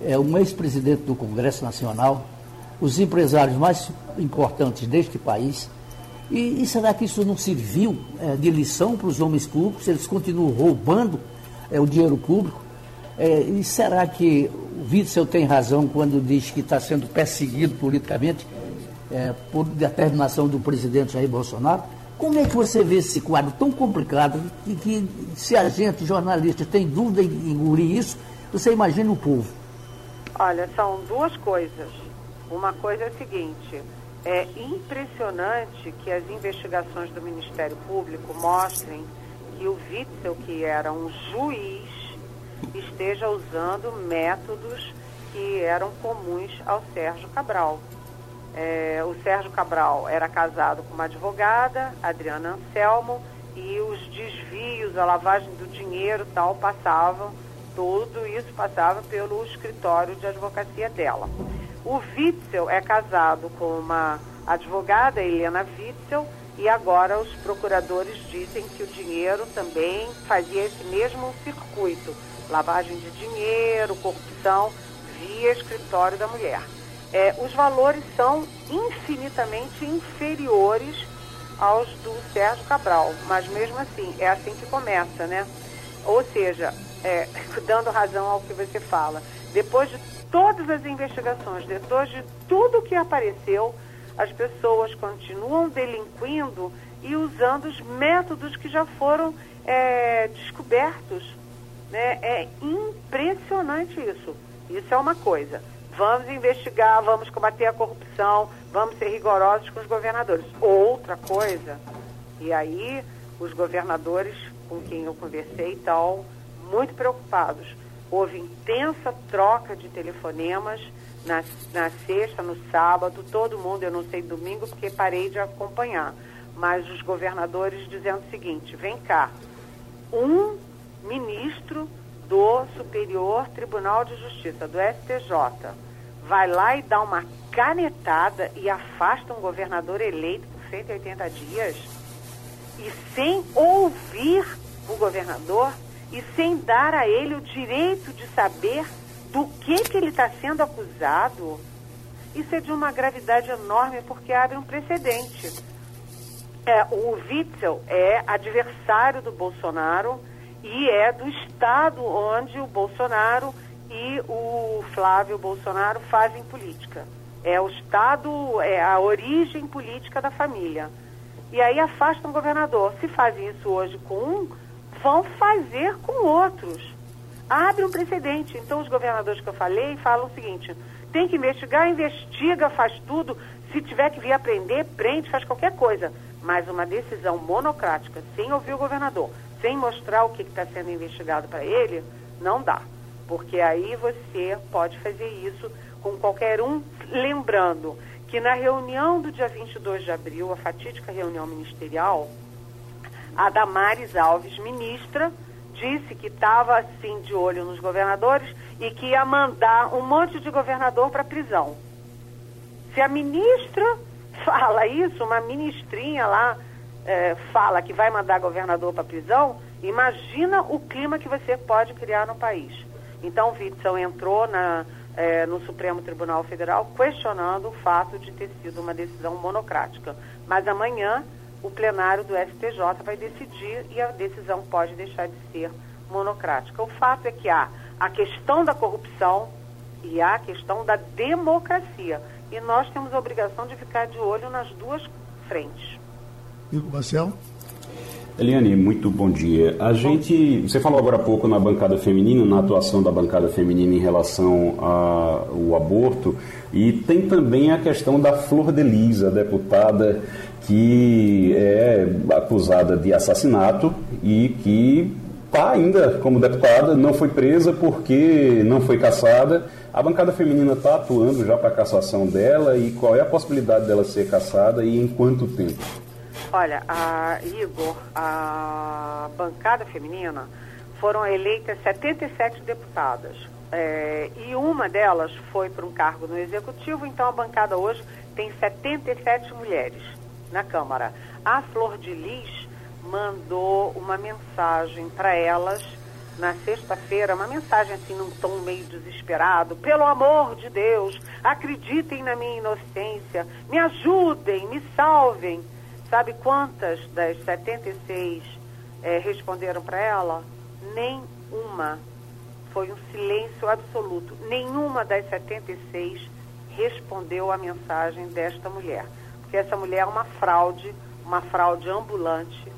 é, um ex-presidente do Congresso Nacional, os empresários mais importantes deste país. E, e será que isso não serviu é, de lição para os homens públicos? Eles continuam roubando é, o dinheiro público? É, e será que o Witzel tem razão quando diz que está sendo perseguido politicamente é, por determinação do presidente Jair Bolsonaro? Como é que você vê esse quadro tão complicado e que, se a gente, jornalista, tem dúvida em engolir isso, você imagina o povo? Olha, são duas coisas. Uma coisa é a seguinte: é impressionante que as investigações do Ministério Público mostrem que o Witzel, que era um juiz, esteja usando métodos que eram comuns ao Sérgio Cabral. É, o Sérgio Cabral era casado com uma advogada, Adriana Anselmo, e os desvios, a lavagem do dinheiro tal passavam, tudo isso passava pelo escritório de advocacia dela. O Witzel é casado com uma advogada, Helena Witzel, e agora os procuradores dizem que o dinheiro também fazia esse mesmo circuito, lavagem de dinheiro, corrupção, via escritório da mulher é, os valores são infinitamente inferiores aos do Sérgio Cabral, mas mesmo assim, é assim que começa, né? Ou seja, é, dando razão ao que você fala, depois de todas as investigações, depois de tudo que apareceu, as pessoas continuam delinquindo e usando os métodos que já foram é, descobertos. Né? É impressionante isso. Isso é uma coisa. Vamos investigar, vamos combater a corrupção, vamos ser rigorosos com os governadores. Outra coisa, e aí os governadores com quem eu conversei estão muito preocupados. Houve intensa troca de telefonemas na, na sexta, no sábado, todo mundo, eu não sei domingo porque parei de acompanhar, mas os governadores dizendo o seguinte: vem cá, um ministro do Superior Tribunal de Justiça, do STJ, vai lá e dá uma canetada e afasta um governador eleito por 180 dias e sem ouvir o governador e sem dar a ele o direito de saber do que, que ele está sendo acusado, isso é de uma gravidade enorme porque abre um precedente. É, o Witzel é adversário do Bolsonaro e é do estado onde o Bolsonaro e o Flávio Bolsonaro fazem política. É o Estado, é a origem política da família. E aí afastam o governador. Se fazem isso hoje com um, vão fazer com outros. Abre um precedente. Então, os governadores que eu falei falam o seguinte: tem que investigar, investiga, faz tudo. Se tiver que vir aprender, prende, faz qualquer coisa. Mas uma decisão monocrática, sem ouvir o governador, sem mostrar o que está sendo investigado para ele, não dá porque aí você pode fazer isso com qualquer um, lembrando que na reunião do dia 22 de abril, a fatídica reunião ministerial, a Damares Alves, ministra, disse que estava assim de olho nos governadores e que ia mandar um monte de governador para prisão. Se a ministra fala isso, uma ministrinha lá é, fala que vai mandar governador para prisão, imagina o clima que você pode criar no país. Então, Witzel entrou na, é, no Supremo Tribunal Federal questionando o fato de ter sido uma decisão monocrática. Mas amanhã o plenário do STJ vai decidir e a decisão pode deixar de ser monocrática. O fato é que há a questão da corrupção e há a questão da democracia. E nós temos a obrigação de ficar de olho nas duas frentes. Igor Marcel? Eliane, muito bom dia. A gente, você falou agora há pouco na bancada feminina, na atuação da bancada feminina em relação ao aborto, e tem também a questão da Flor de Lisa, deputada que é acusada de assassinato e que está ainda como deputada, não foi presa porque não foi caçada. A bancada feminina está atuando já para a cassação dela e qual é a possibilidade dela ser caçada e em quanto tempo? Olha, a Igor, a bancada feminina, foram eleitas 77 deputadas. É, e uma delas foi para um cargo no executivo, então a bancada hoje tem 77 mulheres na Câmara. A Flor de Lis mandou uma mensagem para elas na sexta-feira, uma mensagem assim num tom meio desesperado. Pelo amor de Deus, acreditem na minha inocência, me ajudem, me salvem. Sabe quantas das 76 é, responderam para ela? Nem uma. Foi um silêncio absoluto. Nenhuma das 76 respondeu à mensagem desta mulher. Porque essa mulher é uma fraude, uma fraude ambulante.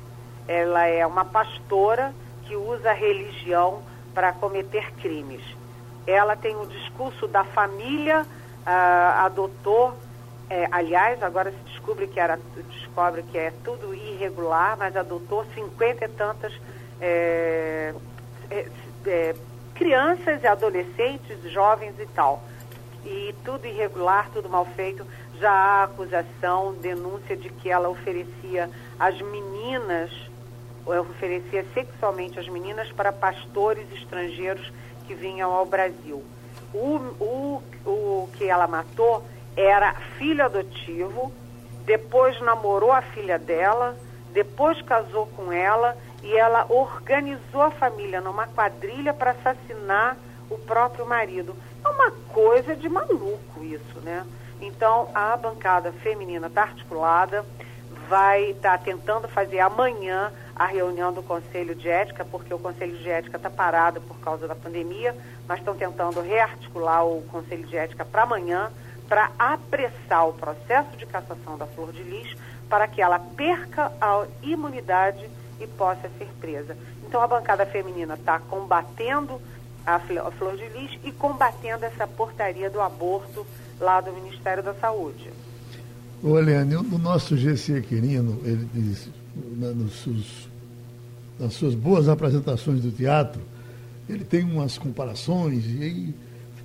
Ela é uma pastora que usa a religião para cometer crimes. Ela tem o discurso da família, ah, adotou, é, aliás, agora se descobre que, era, descobre que é tudo irregular, mas adotou cinquenta e tantas é, é, crianças e adolescentes, jovens e tal. E tudo irregular, tudo mal feito. Já há acusação, denúncia de que ela oferecia às meninas oferecia sexualmente as meninas para pastores estrangeiros que vinham ao Brasil. O, o, o que ela matou era filho adotivo, depois namorou a filha dela, depois casou com ela e ela organizou a família numa quadrilha para assassinar o próprio marido. É uma coisa de maluco isso, né? Então a bancada feminina está articulada, vai estar tá tentando fazer amanhã a reunião do Conselho de Ética, porque o Conselho de Ética está parado por causa da pandemia, mas estão tentando rearticular o Conselho de Ética para amanhã, para apressar o processo de cassação da Flor de Lis, para que ela perca a imunidade e possa ser presa. Então a bancada feminina está combatendo a Flor de Lis e combatendo essa portaria do aborto lá do Ministério da Saúde. O Eliane, o nosso GC Quirino, ele diz, nos seus nas suas boas apresentações do teatro, ele tem umas comparações, e aí,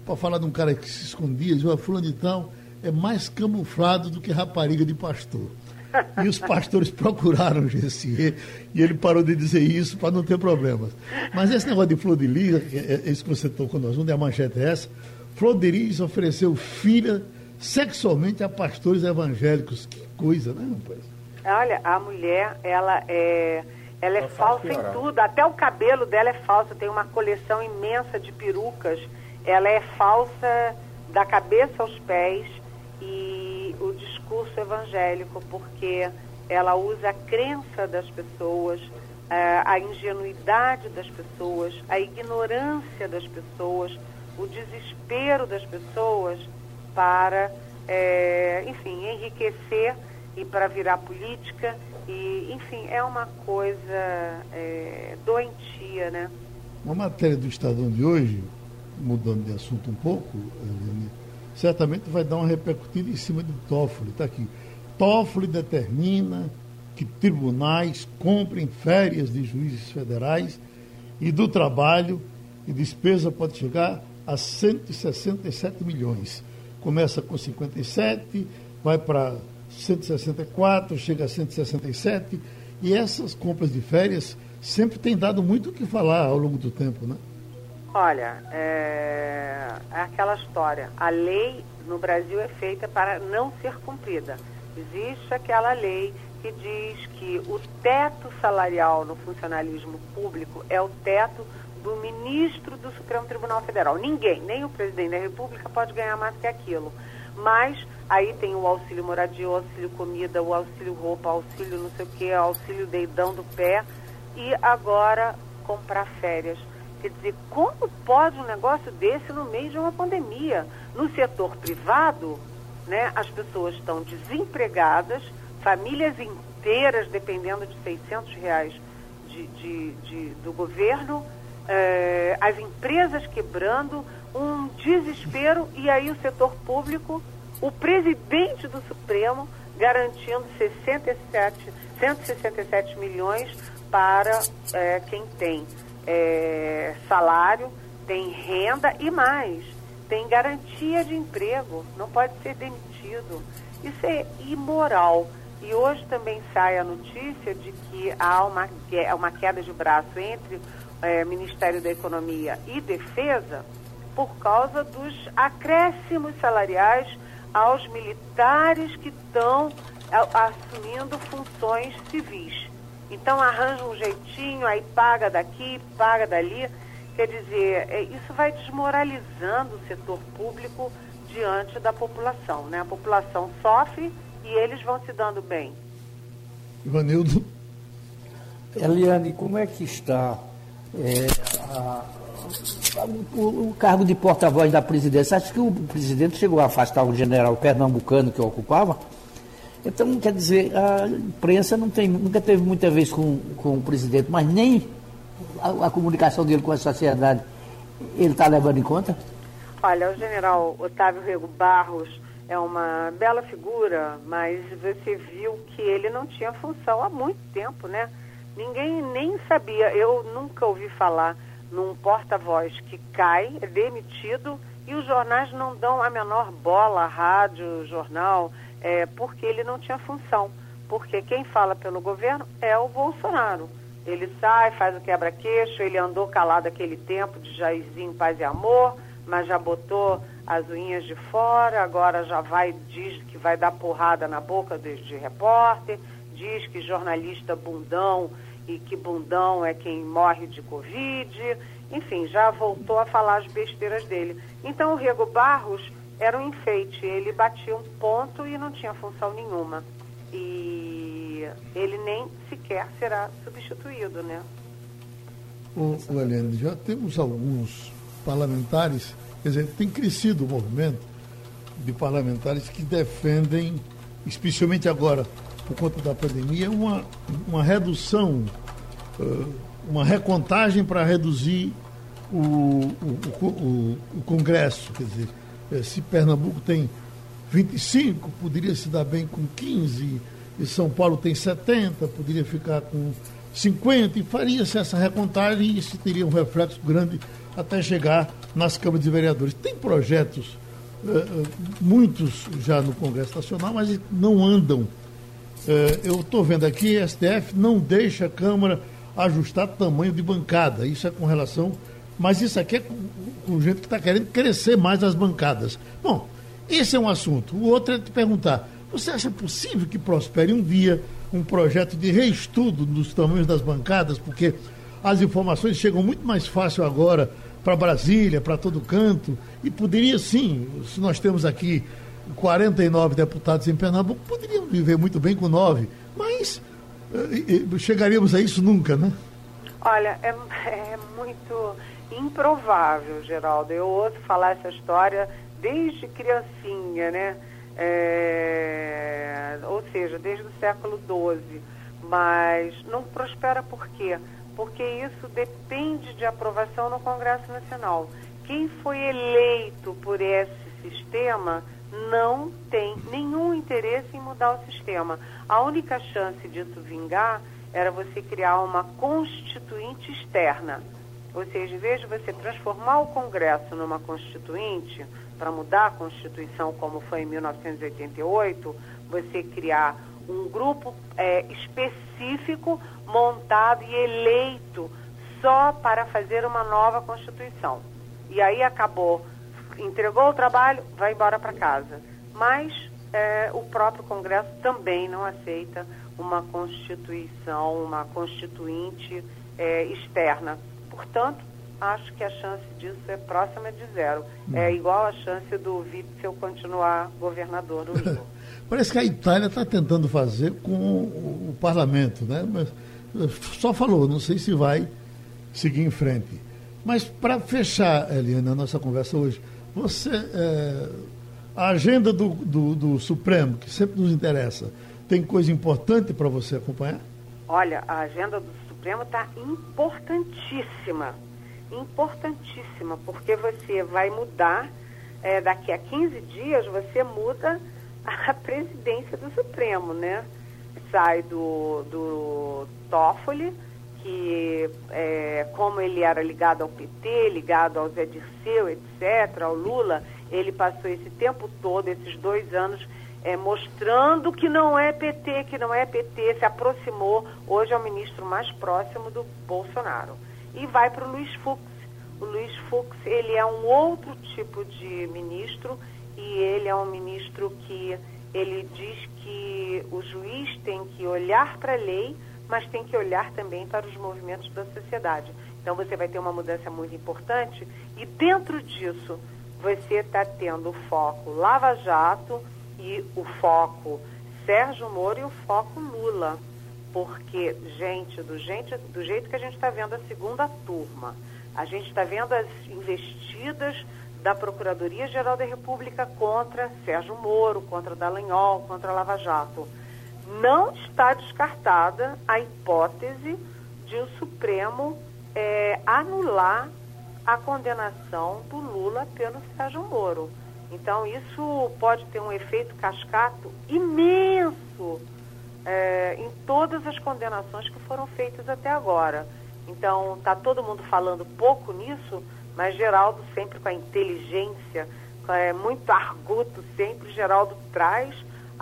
para falar de um cara que se escondia, diz, fulano de tal é mais camuflado do que rapariga de pastor. E os pastores procuraram o GCE e ele parou de dizer isso para não ter problemas. Mas esse negócio de Flor de Lis, é, é, é isso que você tocou no assunto, a manchete é essa. Flor de Lis ofereceu filha sexualmente a pastores evangélicos. Que coisa, né, rapaz? Olha, a mulher, ela é ela é falsa em tudo, até o cabelo dela é falso. Tem uma coleção imensa de perucas. Ela é falsa da cabeça aos pés e o discurso evangélico, porque ela usa a crença das pessoas, a ingenuidade das pessoas, a ignorância das pessoas, o desespero das pessoas para, é, enfim, enriquecer e para virar política e, enfim, é uma coisa é, doentia, né? Uma matéria do Estadão de hoje, mudando de assunto um pouco, certamente vai dar uma repercutida em cima de Toffoli. Está aqui. Toffoli determina que tribunais comprem férias de juízes federais e do trabalho e despesa pode chegar a 167 milhões. Começa com 57, vai para 164, chega a 167, e essas compras de férias sempre têm dado muito o que falar ao longo do tempo, né? Olha, é, é aquela história. A lei no Brasil é feita para não ser cumprida. Existe aquela lei que diz que o teto salarial no funcionalismo público é o teto do ministro do Supremo Tribunal Federal. Ninguém, nem o presidente da República, pode ganhar mais que aquilo. Mas Aí tem o auxílio moradia, o auxílio comida, o auxílio roupa, o auxílio não sei o que, auxílio deidão do pé. E agora comprar férias. Quer dizer, como pode um negócio desse no meio de uma pandemia? No setor privado, né, as pessoas estão desempregadas, famílias inteiras dependendo de 600 reais de, de, de do governo, eh, as empresas quebrando, um desespero, e aí o setor público o presidente do Supremo garantindo 67, 167 milhões para é, quem tem é, salário, tem renda e mais, tem garantia de emprego, não pode ser demitido. Isso é imoral. E hoje também sai a notícia de que há uma, uma queda de braço entre é, Ministério da Economia e Defesa por causa dos acréscimos salariais aos militares que estão assumindo funções civis. Então arranja um jeitinho, aí paga daqui, paga dali. Quer dizer, é, isso vai desmoralizando o setor público diante da população. Né? A população sofre e eles vão se dando bem. Ivanildo. Eliane, como é que está é, a, o, o, cargo de porta-voz da presidência? Acho que o presidente chegou a afastar o general pernambucano que ocupava. Então, quer dizer, a imprensa não tem, nunca teve muita vez com, com o presidente, mas nem a, a comunicação dele com a sociedade, ele está levando em conta? Olha, o general Otávio Rego Barros é uma bela figura, mas você viu que ele não tinha função há muito tempo, né? Ninguém nem sabia, eu nunca ouvi falar num porta-voz que cai, é demitido, e os jornais não dão a menor bola, rádio, jornal, é, porque ele não tinha função. Porque quem fala pelo governo é o Bolsonaro. Ele sai, faz o quebra-queixo, ele andou calado aquele tempo de Jairzinho Paz e Amor, mas já botou as unhas de fora, agora já vai, diz que vai dar porrada na boca de, de repórter, diz que jornalista bundão e que bundão é quem morre de Covid, enfim, já voltou a falar as besteiras dele. Então o Rego Barros era um enfeite, ele batia um ponto e não tinha função nenhuma. E ele nem sequer será substituído, né? O, o já temos alguns parlamentares, quer dizer, tem crescido o movimento de parlamentares que defendem, especialmente agora, por conta da pandemia, uma, uma redução, uma recontagem para reduzir o, o, o, o, Congresso. Quer dizer, se Pernambuco tem 25, poderia se dar bem com 15, e São Paulo tem 70, poderia ficar com 50, e faria-se essa recontagem e isso teria um reflexo grande até chegar nas câmaras de vereadores. Tem projetos, uh, muitos já no Congresso Nacional, mas não andam. Uh, eu estou vendo aqui, STF não deixa a Câmara ajustar tamanho de bancada. Isso é com relação. Mas isso aqui é com, com gente que está querendo crescer mais as bancadas. Bom, esse é um assunto. O outro é te perguntar: você acha possível que prospere um dia um projeto de reestudo dos tamanhos das bancadas? Porque as informações chegam muito mais fácil agora para Brasília, para todo canto, e poderia sim, se nós temos aqui 49 deputados em Pernambuco, poderiam viver muito bem com nove, mas uh, chegaríamos a isso nunca, né? Olha, é, é muito improvável, Geraldo. Eu ouço falar essa história desde criancinha, né? É, ou seja, desde o século XII. Mas não prospera por quê? porque isso depende de aprovação no Congresso Nacional. Quem foi eleito por esse sistema não tem nenhum interesse em mudar o sistema. A única chance disso vingar era você criar uma constituinte externa. Ou seja, em vez de você transformar o Congresso numa constituinte, para mudar a Constituição como foi em 1988, você criar um grupo é, específico montado e eleito só para fazer uma nova Constituição. E aí acabou, entregou o trabalho, vai embora para casa. Mas é, o próprio Congresso também não aceita uma Constituição, uma Constituinte é, externa. Portanto, acho que a chance disso é próxima de zero. É hum. igual a chance do Witzel continuar governador do Rio. Parece que a Itália está tentando fazer com o parlamento, né? Mas eh, só falou, não sei se vai seguir em frente. Mas para fechar, Eliane, a nossa conversa hoje, você é, a agenda do, do, do, Supremo, que sempre nos interessa, tem coisa importante para você acompanhar? Olha, a agenda do Supremo está importantíssima. Importantíssima, porque você vai mudar, é, daqui a 15 dias, você muda a presidência do Supremo, né? Sai do, do Toffoli, que é, como ele era ligado ao PT, ligado ao Zé Dirceu, etc., ao Lula, ele passou esse tempo todo, esses dois anos, é, mostrando que não é PT, que não é PT, se aproximou, hoje é o ministro mais próximo do Bolsonaro. E vai para o Luiz Fux. O Luiz Fux, ele é um outro tipo de ministro, e ele é um ministro que ele diz que o juiz tem que olhar para a lei, mas tem que olhar também para os movimentos da sociedade. Então você vai ter uma mudança muito importante e dentro disso você está tendo o foco Lava Jato e o foco Sérgio Moro e o foco Lula. Porque, gente, do, gente, do jeito que a gente está vendo a segunda turma, a gente está vendo as investidas da Procuradoria-Geral da República contra Sérgio Moro, contra Dallagnol, contra Lava Jato. Não está descartada a hipótese de o Supremo é, anular a condenação do Lula pelo Sérgio Moro. Então, isso pode ter um efeito cascato imenso é, em todas as condenações que foram feitas até agora. Então, está todo mundo falando pouco nisso, mas Geraldo sempre com a inteligência, é, muito arguto sempre, Geraldo traz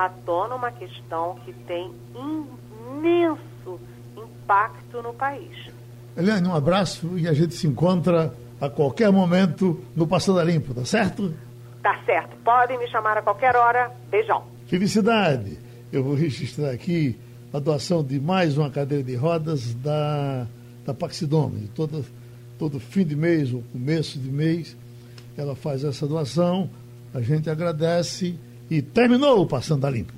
à tona uma questão que tem imenso impacto no país. Eliane, um abraço e a gente se encontra a qualquer momento no Passando Limpo, tá certo? Tá certo. Podem me chamar a qualquer hora. Beijão. Felicidade. Eu vou registrar aqui a doação de mais uma cadeira de rodas da, da Paxidome. Todo, todo fim de mês ou começo de mês, ela faz essa doação. A gente agradece e terminou o Passando a Limpo.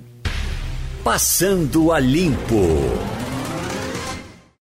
Passando a Limpo.